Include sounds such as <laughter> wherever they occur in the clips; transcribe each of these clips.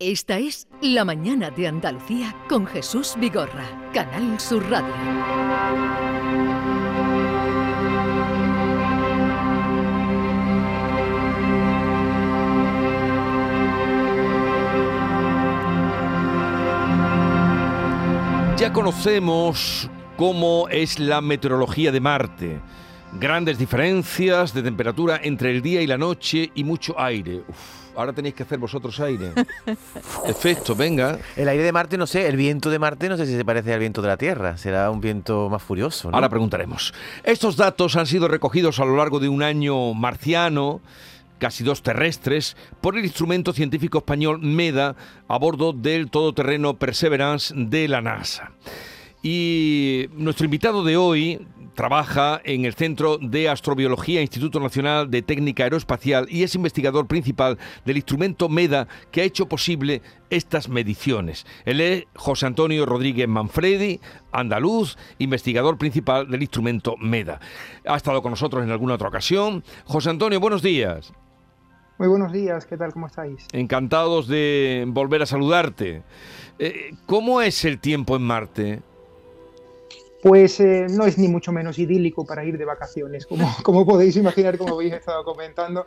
Esta es La Mañana de Andalucía con Jesús Vigorra, Canal Sur Radio. Ya conocemos cómo es la meteorología de Marte. Grandes diferencias de temperatura entre el día y la noche y mucho aire. Uf ahora tenéis que hacer vosotros aire. <laughs> Efecto, venga. El aire de Marte, no sé, el viento de Marte no sé si se parece al viento de la Tierra. Será un viento más furioso. ¿no? Ahora preguntaremos. Estos datos han sido recogidos a lo largo de un año marciano casi dos terrestres, por el instrumento científico español MEDA a bordo del todoterreno Perseverance de la NASA. Y nuestro invitado de hoy trabaja en el Centro de Astrobiología Instituto Nacional de Técnica Aeroespacial y es investigador principal del instrumento MEDA que ha hecho posible estas mediciones. Él es José Antonio Rodríguez Manfredi, andaluz, investigador principal del instrumento MEDA. Ha estado con nosotros en alguna otra ocasión. José Antonio, buenos días. Muy buenos días, ¿qué tal? ¿Cómo estáis? Encantados de volver a saludarte. Eh, ¿Cómo es el tiempo en Marte? Pues eh, no es ni mucho menos idílico para ir de vacaciones, como, <laughs> como podéis imaginar, como habéis estado comentando.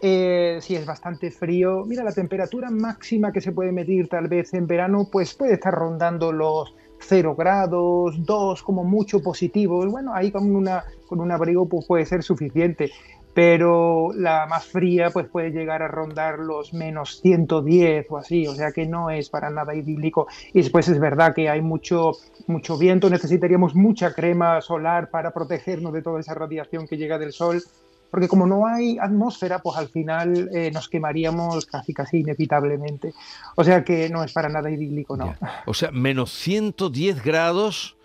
Eh, si es bastante frío, mira, la temperatura máxima que se puede medir tal vez en verano, pues puede estar rondando los 0 grados, 2 como mucho positivos. Bueno, ahí con, una, con un abrigo pues, puede ser suficiente pero la más fría pues puede llegar a rondar los menos 110 o así, o sea que no es para nada idílico. Y después es verdad que hay mucho, mucho viento, necesitaríamos mucha crema solar para protegernos de toda esa radiación que llega del sol, porque como no hay atmósfera, pues al final eh, nos quemaríamos casi casi inevitablemente. O sea que no es para nada idílico, ¿no? O sea, menos 110 grados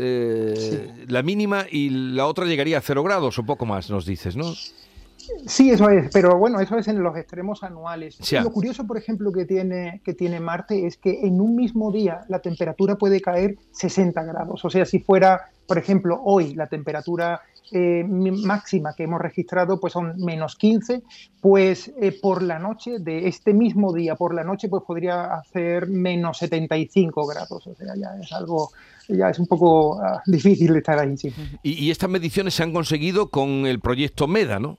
eh, la mínima y la otra llegaría a cero grados o poco más, nos dices, ¿no? Sí, eso es, pero bueno, eso es en los extremos anuales. Lo curioso, por ejemplo, que tiene, que tiene Marte es que en un mismo día la temperatura puede caer 60 grados. O sea, si fuera, por ejemplo, hoy la temperatura eh, máxima que hemos registrado pues son menos 15, pues eh, por la noche, de este mismo día por la noche, pues podría hacer menos 75 grados. O sea, ya es algo ya es un poco ah, <laughs> difícil estar ahí. Sí. Y, estas mediciones se han conseguido con el proyecto MEDA, ¿no?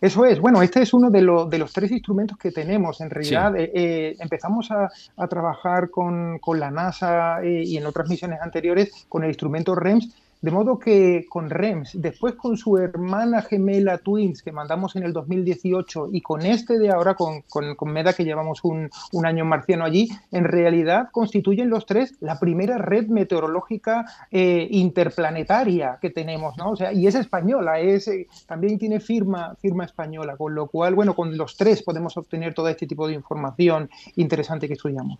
Eso es, bueno, este es uno de, de los tres instrumentos que tenemos. En realidad, eh, eh, empezamos a, trabajar con, con la NASA eh, y en otras misiones anteriores con el instrumento REMS, de modo que con REMS, después con su hermana gemela Twins que mandamos en el 2018 y con este de ahora, con, con, MEDA que llevamos un, año marciano allí, en realidad constituyen los tres la primera red meteorológica eh, interplanetaria que tenemos, ¿no? O sea, y es española, es, eh, también tiene firma, firma española, con lo cual, bueno, con los tres podemos obtener todo este tipo de información interesante que estudiamos.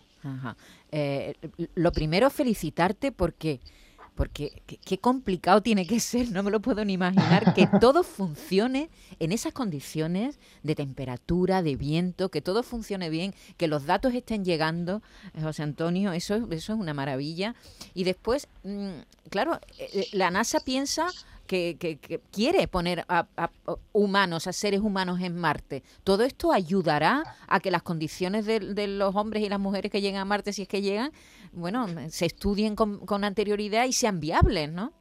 Eh, lo primero, felicitarte porque porque qué, complicado tiene que ser, no me lo puedo ni imaginar, que <laughs> todo funcione en esas condiciones de temperatura, de viento, que todo funcione bien, que los datos estén llegando, eh, José Antonio, eso, eso es una maravilla. Y después, mm, claro, eh, eh, la NASA piensa que, quiere poner a, humanos, a seres humanos en Marte. ¿Todo esto ayudará a que las condiciones de, los hombres y las mujeres que llegan a Marte, si es que llegan, bueno, se estudien con, anterioridad y sean viables, ¿no?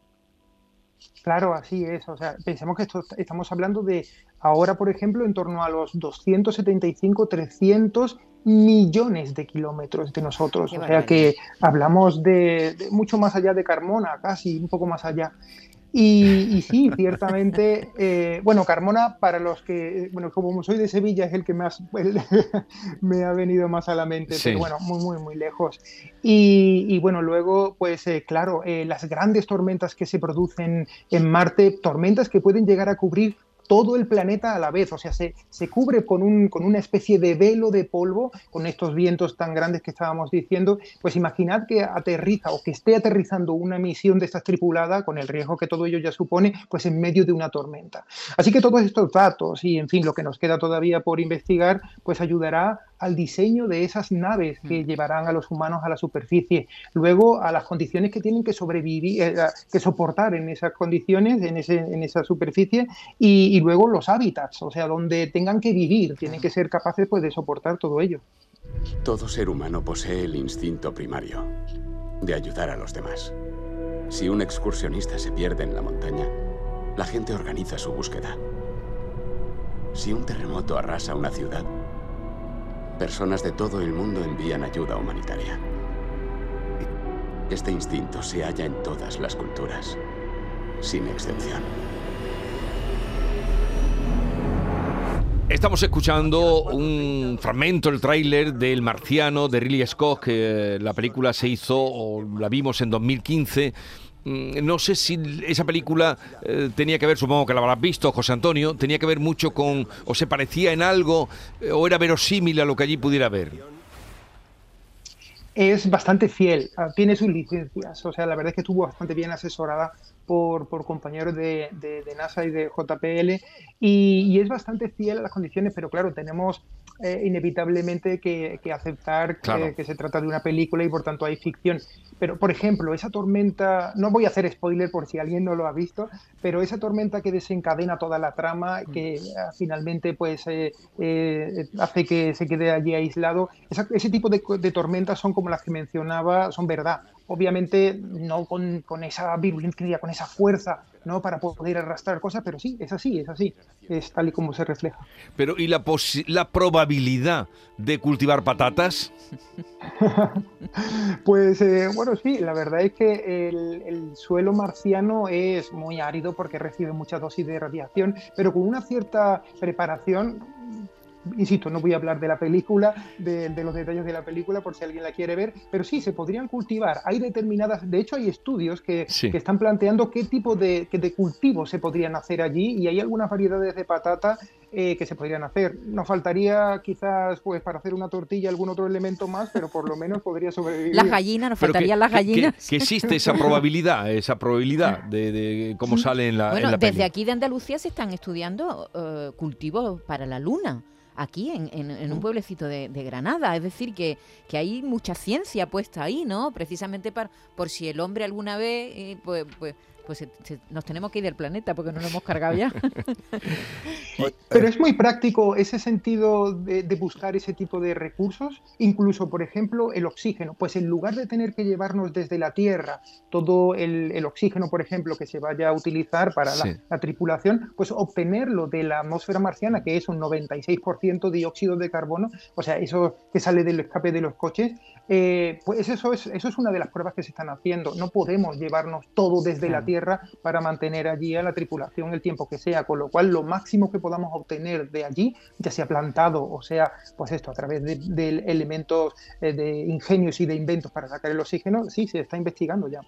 Claro, así es. O sea, pensemos que esto, estamos hablando de ahora, por ejemplo, en torno a los 275, 300 millones de kilómetros de nosotros. o sea que hablamos de, mucho más allá de Carmona, casi un poco más allá. Y, sí, ciertamente, eh, bueno, Carmona, para los que, bueno, como soy de Sevilla, es el que más <laughs> me ha venido más a la mente, pero bueno, muy, muy, muy lejos. Y, bueno, luego, pues eh, claro, eh, las grandes tormentas que se producen en Marte, tormentas que pueden llegar a cubrir todo el planeta a la vez, o sea, se, se cubre con, un, con una especie de velo de polvo, con estos vientos tan grandes que estábamos diciendo, pues imaginad que aterriza o que esté aterrizando una misión de estas tripulada, con el riesgo que todo ello ya supone, pues en medio de una tormenta. Así que todos estos datos y, en fin, lo que nos queda todavía por investigar, pues ayudará al diseño de esas naves que mm. llevarán a los humanos a la superficie, luego a las condiciones que tienen que sobrevivir, eh, que soportar en esas condiciones, en, ese, en esa superficie, y, luego los hábitats, o sea, donde tengan que vivir, tienen que ser capaces pues, de soportar todo ello. Todo ser humano posee el instinto primario de ayudar a los demás. Si un excursionista se pierde en la montaña, la gente organiza su búsqueda. Si un terremoto arrasa una ciudad, personas de todo el mundo envían ayuda humanitaria. Este instinto se halla en todas las culturas, sin excepción. Estamos escuchando un fragmento, el tráiler del Marciano de Ridley Scott, que la película se hizo, o la vimos en 2015. Mm, no sé si esa película eh, tenía que ver, supongo que la habrás visto, José Antonio, tenía que ver mucho con, o se parecía en algo, eh, o era verosímil a lo que allí pudiera haber. Es bastante fiel, ah, tiene sus licencias, o sea, la verdad es que estuvo bastante bien asesorada por, compañeros de, NASA y de JPL y, es bastante fiel a las condiciones, pero claro, tenemos eh, inevitablemente que, aceptar que, se trata de una película y por tanto hay ficción. Pero, por ejemplo, esa tormenta, no voy a hacer spoiler por si alguien no lo ha visto, pero esa tormenta que desencadena toda la trama, que ah, finalmente pues eh, eh, hace que se quede allí aislado, ese tipo de, de tormentas son como las que mencionaba, son verdad obviamente no con, con, esa virulencia, con esa fuerza, ¿no? Para poder arrastrar cosas, pero sí, es así, es así, es tal y como se refleja. Pero ¿y la, la probabilidad de cultivar patatas? <laughs> pues eh, bueno, sí, la verdad es que el, el, suelo marciano es muy árido porque recibe mucha dosis de radiación, pero con una cierta preparación insisto, no voy a hablar de la película, de, los detalles de la película por si alguien la quiere ver, pero sí, se podrían cultivar. Hay determinadas, de hecho hay estudios que, están planteando qué tipo de, de, cultivos se podrían hacer allí y hay algunas variedades de patata eh, que se podrían hacer. Nos faltaría quizás pues para hacer una tortilla algún otro elemento más, pero por lo menos podría sobrevivir. Las gallinas, nos faltarían las gallinas. Que, existe esa probabilidad, esa probabilidad de, cómo sale en la Bueno, desde aquí de Andalucía se están estudiando eh, cultivos para la luna aquí en, un pueblecito de, Granada. Es decir, que, hay mucha ciencia puesta ahí, ¿no? Precisamente para, por si el hombre alguna vez, eh, pues, pues pues nos tenemos que ir del planeta porque no lo hemos cargado ya. <laughs> Pero es muy práctico ese sentido de, buscar ese tipo de recursos, incluso, por ejemplo, el oxígeno. Pues en lugar de tener que llevarnos desde la Tierra todo el, oxígeno, por ejemplo, que se vaya a utilizar para la, la, tripulación, pues obtenerlo de la atmósfera marciana, que es un 96% dióxido de carbono, o sea, eso que sale del escape de los coches, eh, pues eso es, eso es una de las pruebas que se están haciendo. No podemos llevarnos todo desde la Tierra para mantener allí a la tripulación el tiempo que sea, con lo cual lo máximo que podamos obtener de allí, ya sea plantado o sea, pues esto, a través de, elementos eh, de ingenios y de inventos para sacar el oxígeno, sí, se está investigando ya.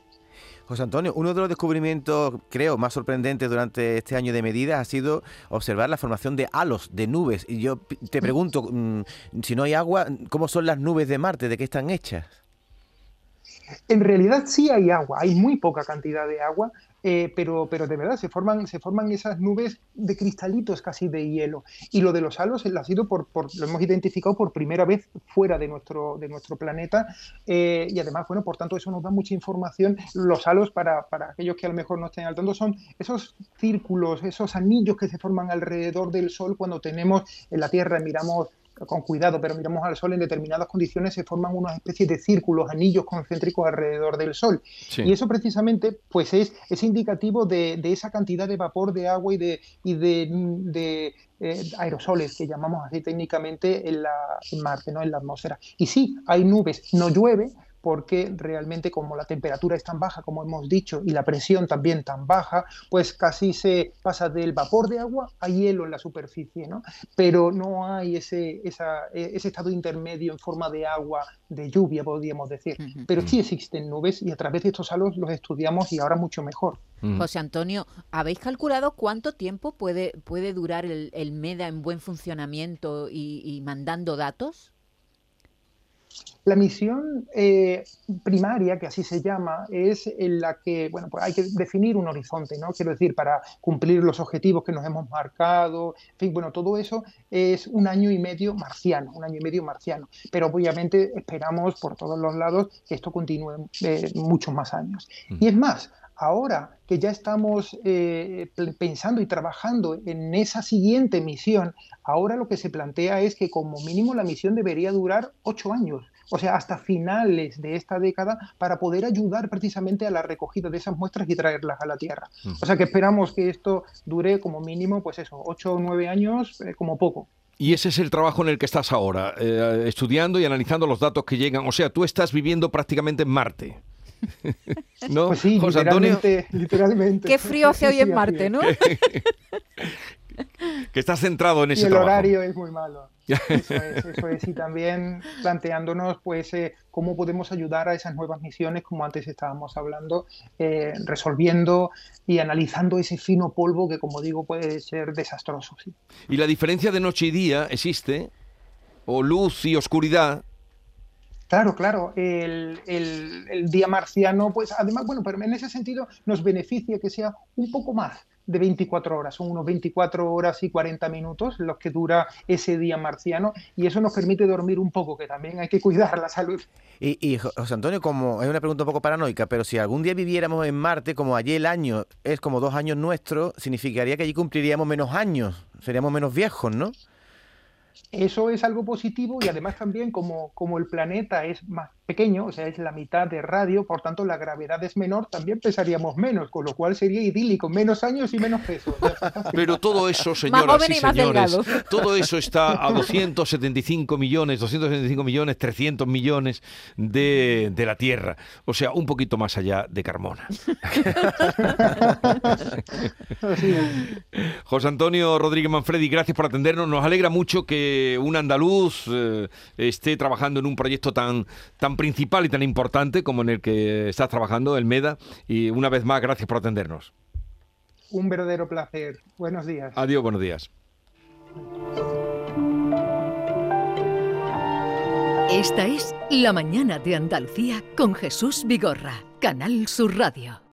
José Antonio, uno de los descubrimientos, creo, más sorprendentes durante este año de medidas ha sido observar la formación de halos, de nubes. Y yo te pregunto, mm, si no hay agua, ¿cómo son las nubes de Marte? ¿De qué están hechas? En realidad sí hay agua, hay muy poca cantidad de agua, eh, pero, pero de verdad se forman, se forman esas nubes de cristalitos casi de hielo. Y lo de los halos ha sido por, lo hemos identificado por primera vez fuera de nuestro, de nuestro planeta eh, y además, bueno, por tanto eso nos da mucha información. Los halos, para, para aquellos que a lo mejor no estén al tanto, son esos círculos, esos anillos que se forman alrededor del Sol cuando tenemos en la Tierra, miramos con cuidado, pero miramos al Sol en determinadas condiciones, se forman unas especies de círculos, anillos concéntricos alrededor del Sol. Y eso precisamente pues es, es indicativo de, esa cantidad de vapor de agua y de, y de, eh, aerosoles que llamamos así técnicamente en, la, en Marte, ¿no? en la atmósfera. Y sí, hay nubes, no llueve, porque realmente como la temperatura es tan baja, como hemos dicho, y la presión también tan baja, pues casi se pasa del vapor de agua a hielo en la superficie, ¿no? Pero no hay ese, ese estado intermedio en forma de agua, de lluvia, podríamos decir. Pero sí existen nubes y a través de estos halos los estudiamos y ahora mucho mejor. José Antonio, ¿habéis calculado cuánto tiempo puede, puede durar el, MEDA en buen funcionamiento y mandando datos? La misión eh, primaria, que así se llama, es en la que, bueno, pues hay que definir un horizonte, ¿no? Quiero decir, para cumplir los objetivos que nos hemos marcado, en fin, bueno, todo eso es un año y medio marciano, un año y medio marciano. Pero obviamente esperamos por todos los lados que esto continúe eh, muchos más años. Y es más, Ahora que ya estamos eh, pensando y trabajando en esa siguiente misión, ahora lo que se plantea es que como mínimo la misión debería durar ocho años, o sea, hasta finales de esta década, para poder ayudar precisamente a la recogida de esas muestras y traerlas a la Tierra. O sea que esperamos que esto dure como mínimo, pues eso, ocho o nueve años eh, como poco. Y ese es el trabajo en el que estás ahora, eh, estudiando y analizando los datos que llegan. O sea, tú estás viviendo prácticamente en Marte. <laughs> ¿No? Pues sí, José literalmente, literalmente. Qué frío hace hoy en Marte, ¿no? <laughs> que estás centrado en ese y el horario es muy malo. <laughs> Eso es, eso es. Y también planteándonos pues eh, cómo podemos ayudar a esas nuevas misiones, como antes estábamos hablando, eh, resolviendo y analizando ese fino polvo que, como digo, puede ser desastroso. ¿sí? ¿Y la diferencia de noche y día existe? ¿O luz y oscuridad? Claro, claro. El, día marciano, pues además, bueno, pero en ese sentido nos beneficia que sea un poco más de 24 horas, son unos 24 horas y 40 minutos los que dura ese día marciano y eso nos permite dormir un poco, que también hay que cuidar la salud. Y, y José Antonio, como es una pregunta un poco paranoica, pero si algún día viviéramos en Marte, como allí el año es como dos años nuestros, significaría que allí cumpliríamos menos años, seríamos menos viejos, ¿no? Eso es algo positivo y además también como, como el planeta es más pequeño, o sea, es la mitad de radio, por tanto la gravedad es menor, también pesaríamos menos, con lo cual sería idílico, menos años y menos peso. Pero todo eso, señoras y señores, todo eso está a 275 millones, 275 millones, 300 millones de, de la Tierra, o sea, un poquito más allá de Carmona. José Antonio Rodríguez Manfredi, gracias por atendernos, nos alegra mucho que un andaluz eh, esté trabajando en un proyecto tan, tan principal y tan importante como en el que estás trabajando, el MEDA. Y una vez más, gracias por atendernos. Un verdadero placer. Buenos días. Adiós, buenos días. Esta es La Mañana de Andalucía con Jesús Vigorra, Canal Sur Radio.